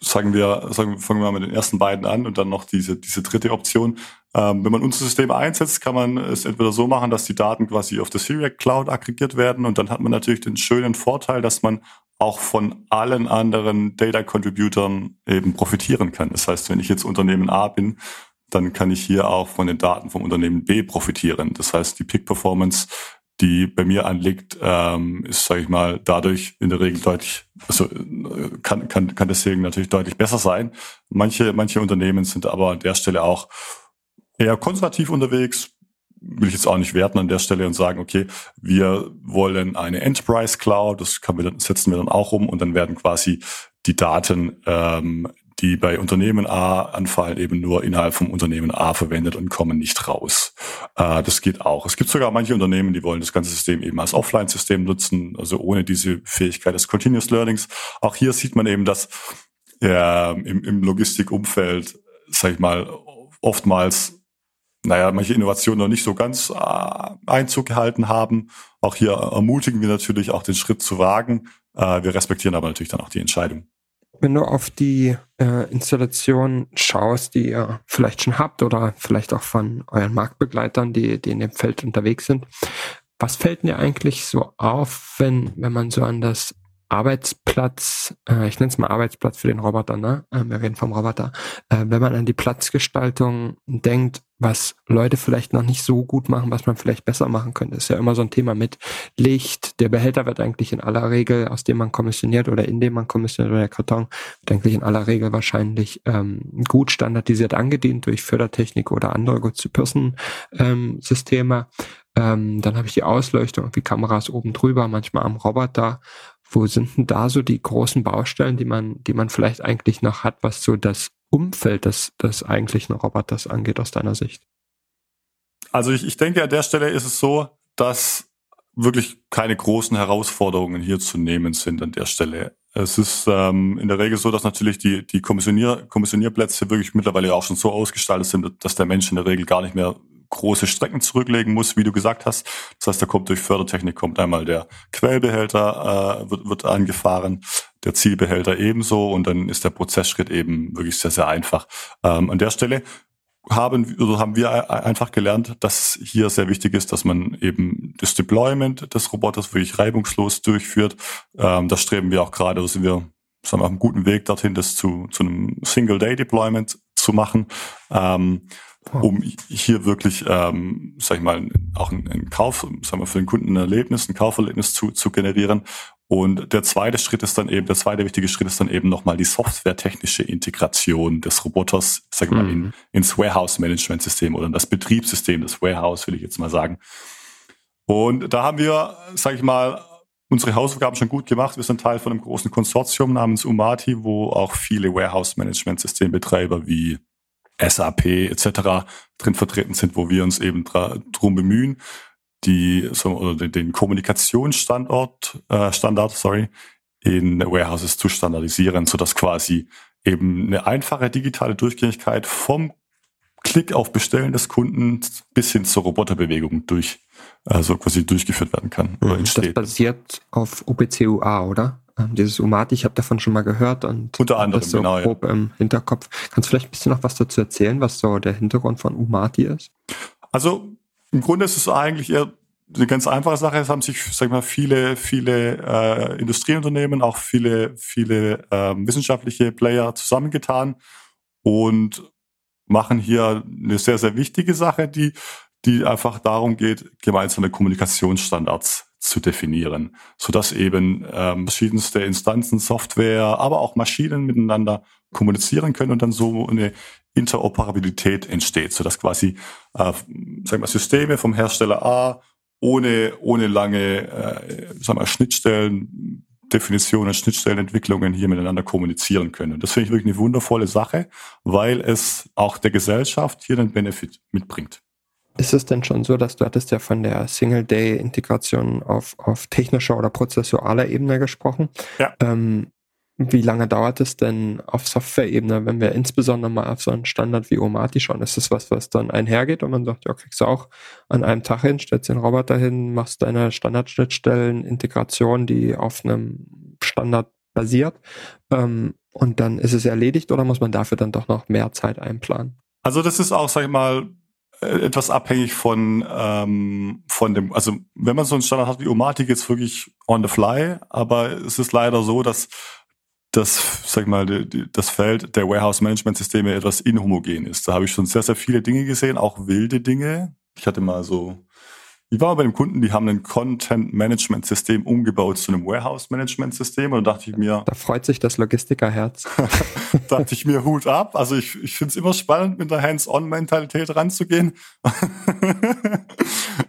sagen wir, sagen, fangen wir mal mit den ersten beiden an und dann noch diese, diese dritte Option. Ähm, wenn man unser System einsetzt, kann man es entweder so machen, dass die Daten quasi auf der Syriac Cloud aggregiert werden und dann hat man natürlich den schönen Vorteil, dass man auch von allen anderen Data Contributern eben profitieren kann. Das heißt, wenn ich jetzt Unternehmen A bin, dann kann ich hier auch von den Daten vom Unternehmen B profitieren. Das heißt, die Peak Performance die bei mir anliegt, ähm, ist, sage ich mal, dadurch in der Regel deutlich, also kann, kann, kann deswegen natürlich deutlich besser sein. Manche, manche Unternehmen sind aber an der Stelle auch eher konservativ unterwegs, will ich jetzt auch nicht werten an der Stelle und sagen, okay, wir wollen eine Enterprise Cloud, das kann wir dann, setzen wir dann auch um und dann werden quasi die Daten ähm, die bei Unternehmen A anfallen, eben nur innerhalb vom Unternehmen A verwendet und kommen nicht raus. Äh, das geht auch. Es gibt sogar manche Unternehmen, die wollen das ganze System eben als Offline-System nutzen, also ohne diese Fähigkeit des Continuous Learnings. Auch hier sieht man eben, dass ja, im, im Logistikumfeld, sag ich mal, oftmals naja, manche Innovationen noch nicht so ganz äh, Einzug gehalten haben. Auch hier ermutigen wir natürlich auch den Schritt zu wagen. Äh, wir respektieren aber natürlich dann auch die Entscheidung wenn du auf die äh, Installation schaust, die ihr vielleicht schon habt oder vielleicht auch von euren Marktbegleitern, die, die in dem Feld unterwegs sind, was fällt dir eigentlich so auf, wenn, wenn man so an das Arbeitsplatz, äh, ich nenne es mal Arbeitsplatz für den Roboter, ne? Äh, wir reden vom Roboter. Äh, wenn man an die Platzgestaltung denkt, was Leute vielleicht noch nicht so gut machen, was man vielleicht besser machen könnte, ist ja immer so ein Thema mit Licht. Der Behälter wird eigentlich in aller Regel, aus dem man kommissioniert oder in dem man kommissioniert oder der Karton, wird eigentlich in aller Regel wahrscheinlich ähm, gut standardisiert angedient durch Fördertechnik oder andere Good-to-Person-Systeme. Ähm, dann habe ich die Ausleuchtung, wie Kameras oben drüber, manchmal am Roboter. Wo sind denn da so die großen Baustellen, die man, die man vielleicht eigentlich noch hat, was so das Umfeld des, des eigentlichen Roboters angeht aus deiner Sicht? Also ich, ich denke, an der Stelle ist es so, dass wirklich keine großen Herausforderungen hier zu nehmen sind an der Stelle. Es ist ähm, in der Regel so, dass natürlich die, die Kommissionier, Kommissionierplätze wirklich mittlerweile auch schon so ausgestaltet sind, dass der Mensch in der Regel gar nicht mehr große Strecken zurücklegen muss, wie du gesagt hast. Das heißt, da kommt durch Fördertechnik kommt einmal der Quellbehälter äh, wird, wird angefahren, der Zielbehälter ebenso und dann ist der Prozessschritt eben wirklich sehr sehr einfach. Ähm, an der Stelle haben, oder haben wir einfach gelernt, dass hier sehr wichtig ist, dass man eben das Deployment des Roboters wirklich reibungslos durchführt. Ähm, das streben wir auch gerade, da sind wir wir, auf einem guten Weg dorthin, das zu, zu einem Single-Day-Deployment zu machen. Ähm, um hier wirklich, ähm, sag ich mal, auch einen Kauf, sagen wir, für den Kunden ein Erlebnis, ein Kauferlebnis zu, zu generieren. Und der zweite Schritt ist dann eben, der zweite wichtige Schritt ist dann eben nochmal die softwaretechnische Integration des Roboters, sag ich mal, in, mhm. ins Warehouse-Management-System oder in das Betriebssystem des Warehouse, will ich jetzt mal sagen. Und da haben wir, sag ich mal, unsere Hausaufgaben schon gut gemacht. Wir sind Teil von einem großen Konsortium namens Umati, wo auch viele Warehouse-Management-Systembetreiber wie SAP etc. drin vertreten sind, wo wir uns eben drum bemühen, die so, oder den, Kommunikationsstandort äh, Standard, sorry, in Warehouses zu standardisieren, so dass quasi eben eine einfache digitale Durchgängigkeit vom Klick auf Bestellen des Kunden bis hin zur Roboterbewegung durch, also quasi durchgeführt werden kann. Oder entsteht. Das basiert auf OPC-UA, oder? Ähm, dieses Umati, ich habe davon schon mal gehört und unter anderem das so genau, grob ja. im Hinterkopf. Kannst du vielleicht ein bisschen noch was dazu erzählen, was so der Hintergrund von Umati ist? Also im Grunde ist es eigentlich eher eine ganz einfache Sache. Es haben sich, sag ich mal, viele, viele äh, Industrieunternehmen, auch viele, viele äh, wissenschaftliche Player zusammengetan und machen hier eine sehr, sehr wichtige Sache, die, die einfach darum geht, gemeinsame Kommunikationsstandards zu definieren, so dass eben ähm, verschiedenste Instanzen, Software, aber auch Maschinen miteinander kommunizieren können und dann so eine Interoperabilität entsteht, so dass quasi äh, sagen wir, Systeme vom Hersteller A ohne ohne lange äh, sagen wir, Schnittstellen Definitionen, Schnittstellenentwicklungen hier miteinander kommunizieren können. Und das finde ich wirklich eine wundervolle Sache, weil es auch der Gesellschaft hier einen Benefit mitbringt. Ist es denn schon so, dass du hattest ja von der Single-Day-Integration auf, auf technischer oder prozessualer Ebene gesprochen? Ja. Ähm, wie lange dauert es denn auf Software-Ebene, wenn wir insbesondere mal auf so einen Standard wie Omati schauen? Ist das was, was dann einhergeht und man sagt, ja, kriegst du auch an einem Tag hin, stellst den Roboter hin, machst deine Standardschnittstellen-Integration, die auf einem Standard basiert ähm, und dann ist es erledigt oder muss man dafür dann doch noch mehr Zeit einplanen? Also das ist auch, sag ich mal, etwas abhängig von, ähm, von dem, also wenn man so einen Standard hat wie Omatic, jetzt wirklich on the fly, aber es ist leider so, dass das, sag ich mal, die, das Feld der Warehouse-Management-Systeme etwas inhomogen ist. Da habe ich schon sehr, sehr viele Dinge gesehen, auch wilde Dinge. Ich hatte mal so ich war bei dem Kunden, die haben ein Content-Management-System umgebaut zu einem Warehouse-Management-System und da dachte ich mir... Da freut sich das Logistikerherz. dachte ich mir, Hut ab. Also ich, ich finde es immer spannend, mit der Hands-on-Mentalität ranzugehen.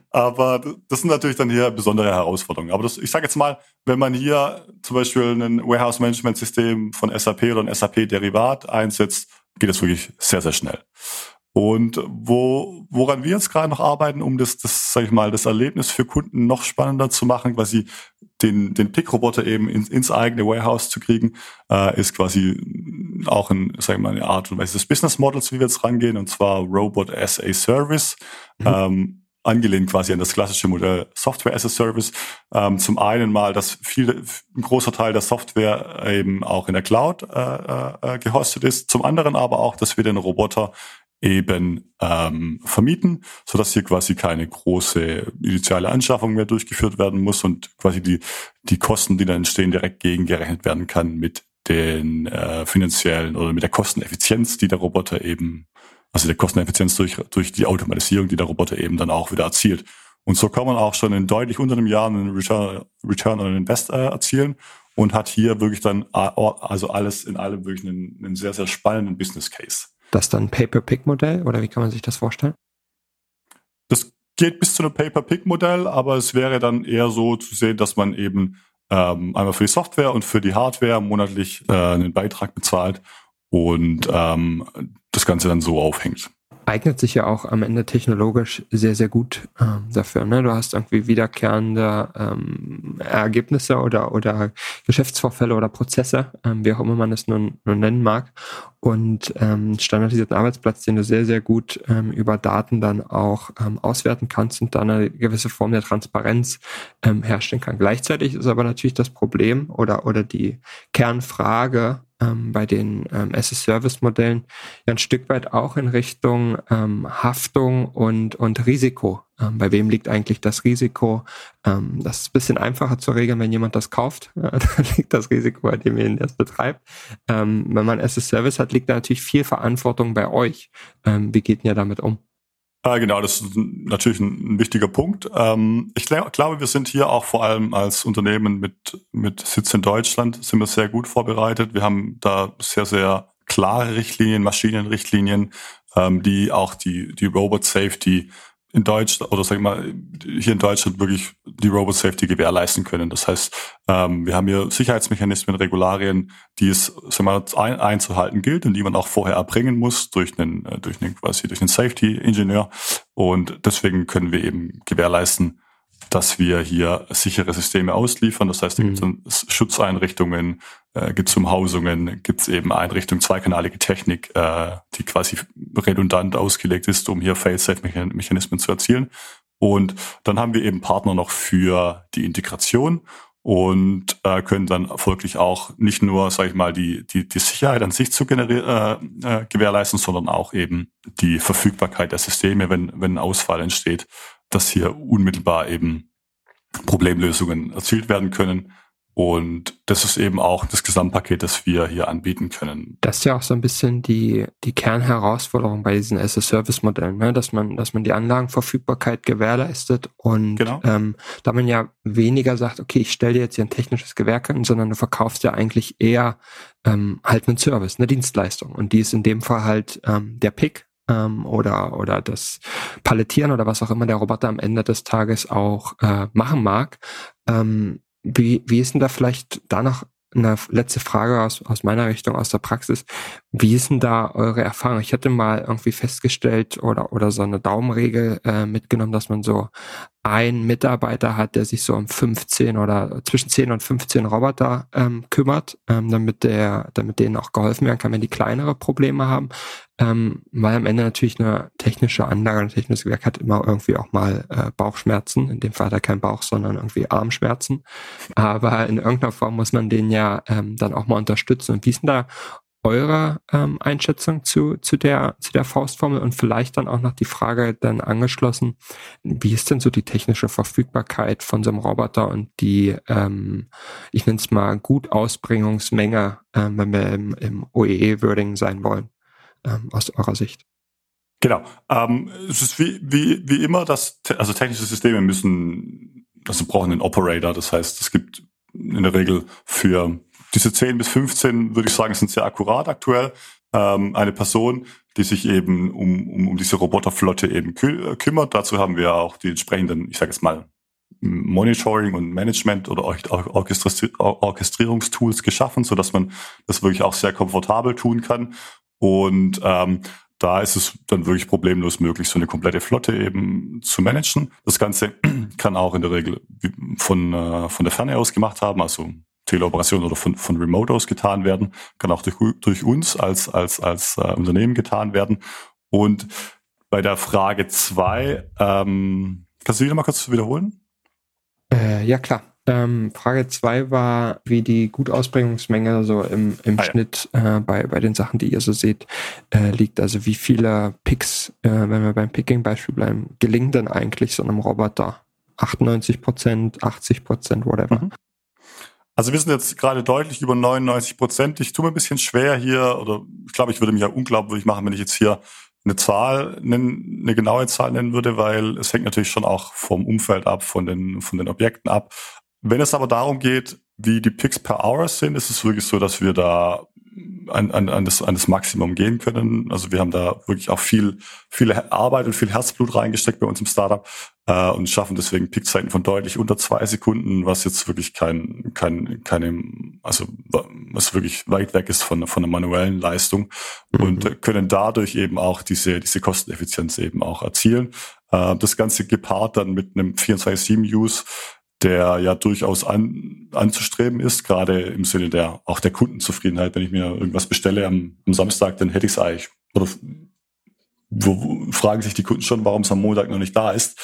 Aber das sind natürlich dann hier besondere Herausforderungen. Aber das, ich sage jetzt mal, wenn man hier zum Beispiel ein Warehouse-Management-System von SAP oder ein SAP-Derivat einsetzt, geht es wirklich sehr, sehr schnell. Und wo, woran wir jetzt gerade noch arbeiten, um das, das, sag ich mal, das Erlebnis für Kunden noch spannender zu machen, quasi den, den Pick-Roboter eben ins, ins eigene Warehouse zu kriegen, äh, ist quasi auch ein, sag ich mal, eine Art und Weise des Business Models, wie wir jetzt rangehen, und zwar Robot as a Service. Mhm. Ähm, angelehnt quasi an das klassische Modell Software as a Service. Ähm, zum einen mal, dass viel, ein großer Teil der Software eben auch in der Cloud äh, äh, gehostet ist. Zum anderen aber auch, dass wir den Roboter eben ähm, vermieten, so dass hier quasi keine große initiale Anschaffung mehr durchgeführt werden muss und quasi die die Kosten, die dann entstehen, direkt gegengerechnet werden kann mit den äh, finanziellen oder mit der Kosteneffizienz, die der Roboter eben, also der Kosteneffizienz durch durch die Automatisierung, die der Roboter eben dann auch wieder erzielt. Und so kann man auch schon in deutlich unter einem Jahr einen Return, Return on Invest äh, erzielen und hat hier wirklich dann also alles in allem wirklich einen, einen sehr sehr spannenden Business Case. Das dann Pay-per-Pick-Modell oder wie kann man sich das vorstellen? Das geht bis zu einem Pay-per-Pick-Modell, aber es wäre dann eher so zu sehen, dass man eben ähm, einmal für die Software und für die Hardware monatlich äh, einen Beitrag bezahlt und ähm, das Ganze dann so aufhängt eignet sich ja auch am Ende technologisch sehr, sehr gut ähm, dafür. Ne? Du hast irgendwie wiederkehrende ähm, Ergebnisse oder, oder Geschäftsvorfälle oder Prozesse, ähm, wie auch immer man es nun, nun nennen mag. Und ähm, standardisierten Arbeitsplatz, den du sehr, sehr gut ähm, über Daten dann auch ähm, auswerten kannst und dann eine gewisse Form der Transparenz ähm, herstellen kann. Gleichzeitig ist aber natürlich das Problem oder, oder die Kernfrage, ähm, bei den ähm, as-a-Service-Modellen ja ein Stück weit auch in Richtung ähm, Haftung und, und Risiko. Ähm, bei wem liegt eigentlich das Risiko? Ähm, das ist ein bisschen einfacher zu regeln, wenn jemand das kauft. Ja, da liegt das Risiko bei demjenigen, der es betreibt. Ähm, wenn man as-a-Service hat, liegt da natürlich viel Verantwortung bei euch. Ähm, wie geht ihr damit um? Ah, genau, das ist natürlich ein, ein wichtiger Punkt. Ähm, ich glaube, wir sind hier auch vor allem als Unternehmen mit, mit Sitz in Deutschland, sind wir sehr gut vorbereitet. Wir haben da sehr, sehr klare Richtlinien, Maschinenrichtlinien, ähm, die auch die, die Robot Safety in Deutschland oder sag ich mal hier in Deutschland wirklich die Robot Safety gewährleisten können. Das heißt, ähm, wir haben hier Sicherheitsmechanismen, Regularien, die es sag mal, ein, einzuhalten gilt und die man auch vorher erbringen muss durch einen äh, durch einen quasi durch einen Safety Ingenieur und deswegen können wir eben gewährleisten, dass wir hier sichere Systeme ausliefern. Das heißt, da gibt es mhm. Schutzeinrichtungen, äh, gibt es Umhausungen, gibt es eben Einrichtungen, zweikanalige Technik, äh, die quasi redundant ausgelegt ist, um hier Fail-Safe-Mechanismen zu erzielen. Und dann haben wir eben Partner noch für die Integration und äh, können dann folglich auch nicht nur, sage ich mal, die, die, die Sicherheit an sich zu generieren, äh, äh, gewährleisten, sondern auch eben die Verfügbarkeit der Systeme, wenn, wenn ein Ausfall entsteht dass hier unmittelbar eben Problemlösungen erzielt werden können. Und das ist eben auch das Gesamtpaket, das wir hier anbieten können. Das ist ja auch so ein bisschen die, die Kernherausforderung bei diesen as-a-Service-Modellen, ne? dass man, dass man die Anlagenverfügbarkeit gewährleistet und genau. ähm, da man ja weniger sagt, okay, ich stelle dir jetzt hier ein technisches Gewerk an, sondern du verkaufst ja eigentlich eher ähm, halt einen Service, eine Dienstleistung. Und die ist in dem Fall halt ähm, der Pick, ähm, oder, oder das Palettieren oder was auch immer der Roboter am Ende des Tages auch äh, machen mag. Ähm, wie, wie ist denn da vielleicht da noch eine letzte Frage aus, aus meiner Richtung, aus der Praxis. Wie ist denn da eure Erfahrung? Ich hatte mal irgendwie festgestellt oder, oder so eine Daumenregel äh, mitgenommen, dass man so einen Mitarbeiter hat, der sich so um 15 oder zwischen 10 und 15 Roboter ähm, kümmert, ähm, damit der, damit denen auch geholfen werden kann, wenn die kleinere Probleme haben. Ähm, weil am Ende natürlich eine technische Anlage, ein technisches Werk hat immer irgendwie auch mal äh, Bauchschmerzen. In dem Fall hat er keinen Bauch, sondern irgendwie Armschmerzen. Aber in irgendeiner Form muss man den ja ähm, dann auch mal unterstützen. Und wie ist denn da eure ähm, Einschätzung zu, zu, der, zu der Faustformel und vielleicht dann auch noch die Frage dann angeschlossen, wie ist denn so die technische Verfügbarkeit von so einem Roboter und die, ähm, ich nenne es mal, gut Ausbringungsmenge, ähm, wenn wir im, im OEE-Wording sein wollen, ähm, aus eurer Sicht? Genau. Ähm, es ist wie, wie, wie immer, dass also technische Systeme müssen, also brauchen einen Operator. Das heißt, es gibt in der Regel für diese 10 bis 15, würde ich sagen, sind sehr akkurat aktuell. Ähm, eine Person, die sich eben um, um, um diese Roboterflotte eben kü äh, kümmert. Dazu haben wir auch die entsprechenden, ich sage jetzt mal, Monitoring und Management oder Orchestrierungstools geschaffen, so dass man das wirklich auch sehr komfortabel tun kann. Und ähm, da ist es dann wirklich problemlos möglich, so eine komplette Flotte eben zu managen. Das Ganze kann auch in der Regel von, äh, von der Ferne aus gemacht haben, also Teleoperation oder von, von Remote aus getan werden, kann auch durch, durch uns als, als, als äh, Unternehmen getan werden. Und bei der Frage zwei, ähm, kannst du wieder mal kurz wiederholen? Äh, ja, klar. Ähm, Frage zwei war, wie die Gutausbringungsmenge so im, im ah, Schnitt äh, bei, bei den Sachen, die ihr so seht, äh, liegt. Also wie viele Picks, äh, wenn wir beim Picking-Beispiel bleiben, gelingen denn eigentlich so einem Roboter? 98 Prozent, 80 Prozent, whatever. Mhm. Also wir sind jetzt gerade deutlich über 99 Prozent. Ich tue mir ein bisschen schwer hier, oder ich glaube, ich würde mich ja unglaubwürdig machen, wenn ich jetzt hier eine Zahl nennen, eine genaue Zahl nennen würde, weil es hängt natürlich schon auch vom Umfeld ab, von den, von den Objekten ab. Wenn es aber darum geht, wie die Picks per Hour sind, ist es wirklich so, dass wir da an, an, an, das, an das Maximum gehen können. Also wir haben da wirklich auch viel, viel Arbeit und viel Herzblut reingesteckt bei uns im Startup äh, und schaffen deswegen Pickzeiten von deutlich unter zwei Sekunden, was jetzt wirklich kein, kein, keine, also was wirklich weit weg ist von, von der manuellen Leistung mhm. und können dadurch eben auch diese, diese Kosteneffizienz eben auch erzielen. Äh, das Ganze gepaart dann mit einem 24-7-Use, der ja durchaus an, anzustreben ist, gerade im Sinne der auch der Kundenzufriedenheit. Wenn ich mir irgendwas bestelle am, am Samstag, dann hätte ich es eigentlich. Oder wo, fragen sich die Kunden schon, warum es am Montag noch nicht da ist.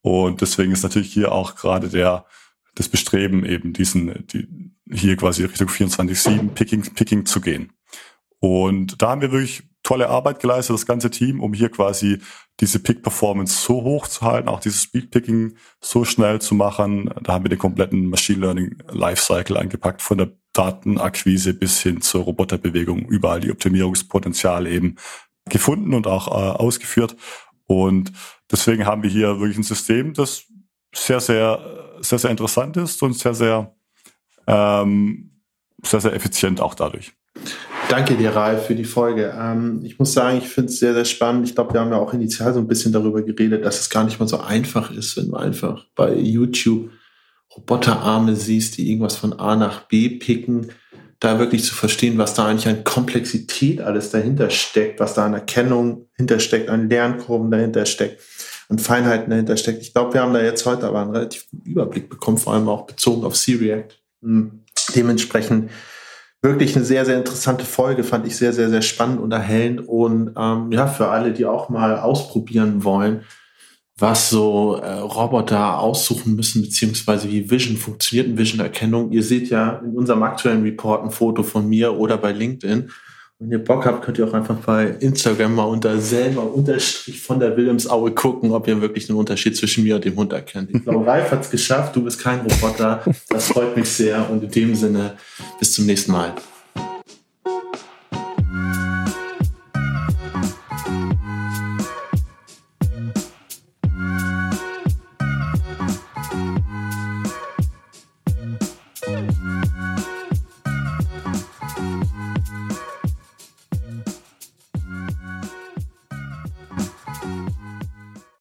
Und deswegen ist natürlich hier auch gerade der das Bestreben, eben diesen, die, hier quasi Richtung 24-7 Picking, Picking zu gehen. Und da haben wir wirklich tolle Arbeit geleistet, das ganze Team, um hier quasi diese Pick-Performance so hoch zu halten, auch dieses Speed-Picking so schnell zu machen. Da haben wir den kompletten Machine Learning Lifecycle angepackt, von der Datenakquise bis hin zur Roboterbewegung, überall die Optimierungspotenziale eben gefunden und auch äh, ausgeführt. Und deswegen haben wir hier wirklich ein System, das sehr, sehr, sehr, sehr interessant ist und sehr, sehr, ähm, sehr, sehr effizient auch dadurch. Danke dir, Ralf, für die Folge. Ähm, ich muss sagen, ich finde es sehr, sehr spannend. Ich glaube, wir haben ja auch initial so ein bisschen darüber geredet, dass es gar nicht mal so einfach ist, wenn du einfach bei YouTube Roboterarme siehst, die irgendwas von A nach B picken, da wirklich zu verstehen, was da eigentlich an Komplexität alles dahinter steckt, was da an Erkennung hintersteckt, an Lernkurven dahinter steckt, an Feinheiten dahinter steckt. Ich glaube, wir haben da jetzt heute aber einen relativ guten Überblick bekommen, vor allem auch bezogen auf C-React. Hm. Dementsprechend wirklich eine sehr, sehr interessante Folge, fand ich sehr, sehr, sehr spannend und erhellend. Und ähm, ja, für alle, die auch mal ausprobieren wollen, was so äh, Roboter aussuchen müssen, beziehungsweise wie Vision funktioniert Vision-Erkennung. Ihr seht ja in unserem aktuellen Report ein Foto von mir oder bei LinkedIn. Wenn ihr Bock habt, könnt ihr auch einfach bei Instagram mal unter selber Unterstrich von der Wilhelmsaue gucken, ob ihr wirklich den Unterschied zwischen mir und dem Hund erkennt. Ich glaube, Ralf hat es geschafft. Du bist kein Roboter. Das freut mich sehr. Und in dem Sinne, bis zum nächsten Mal.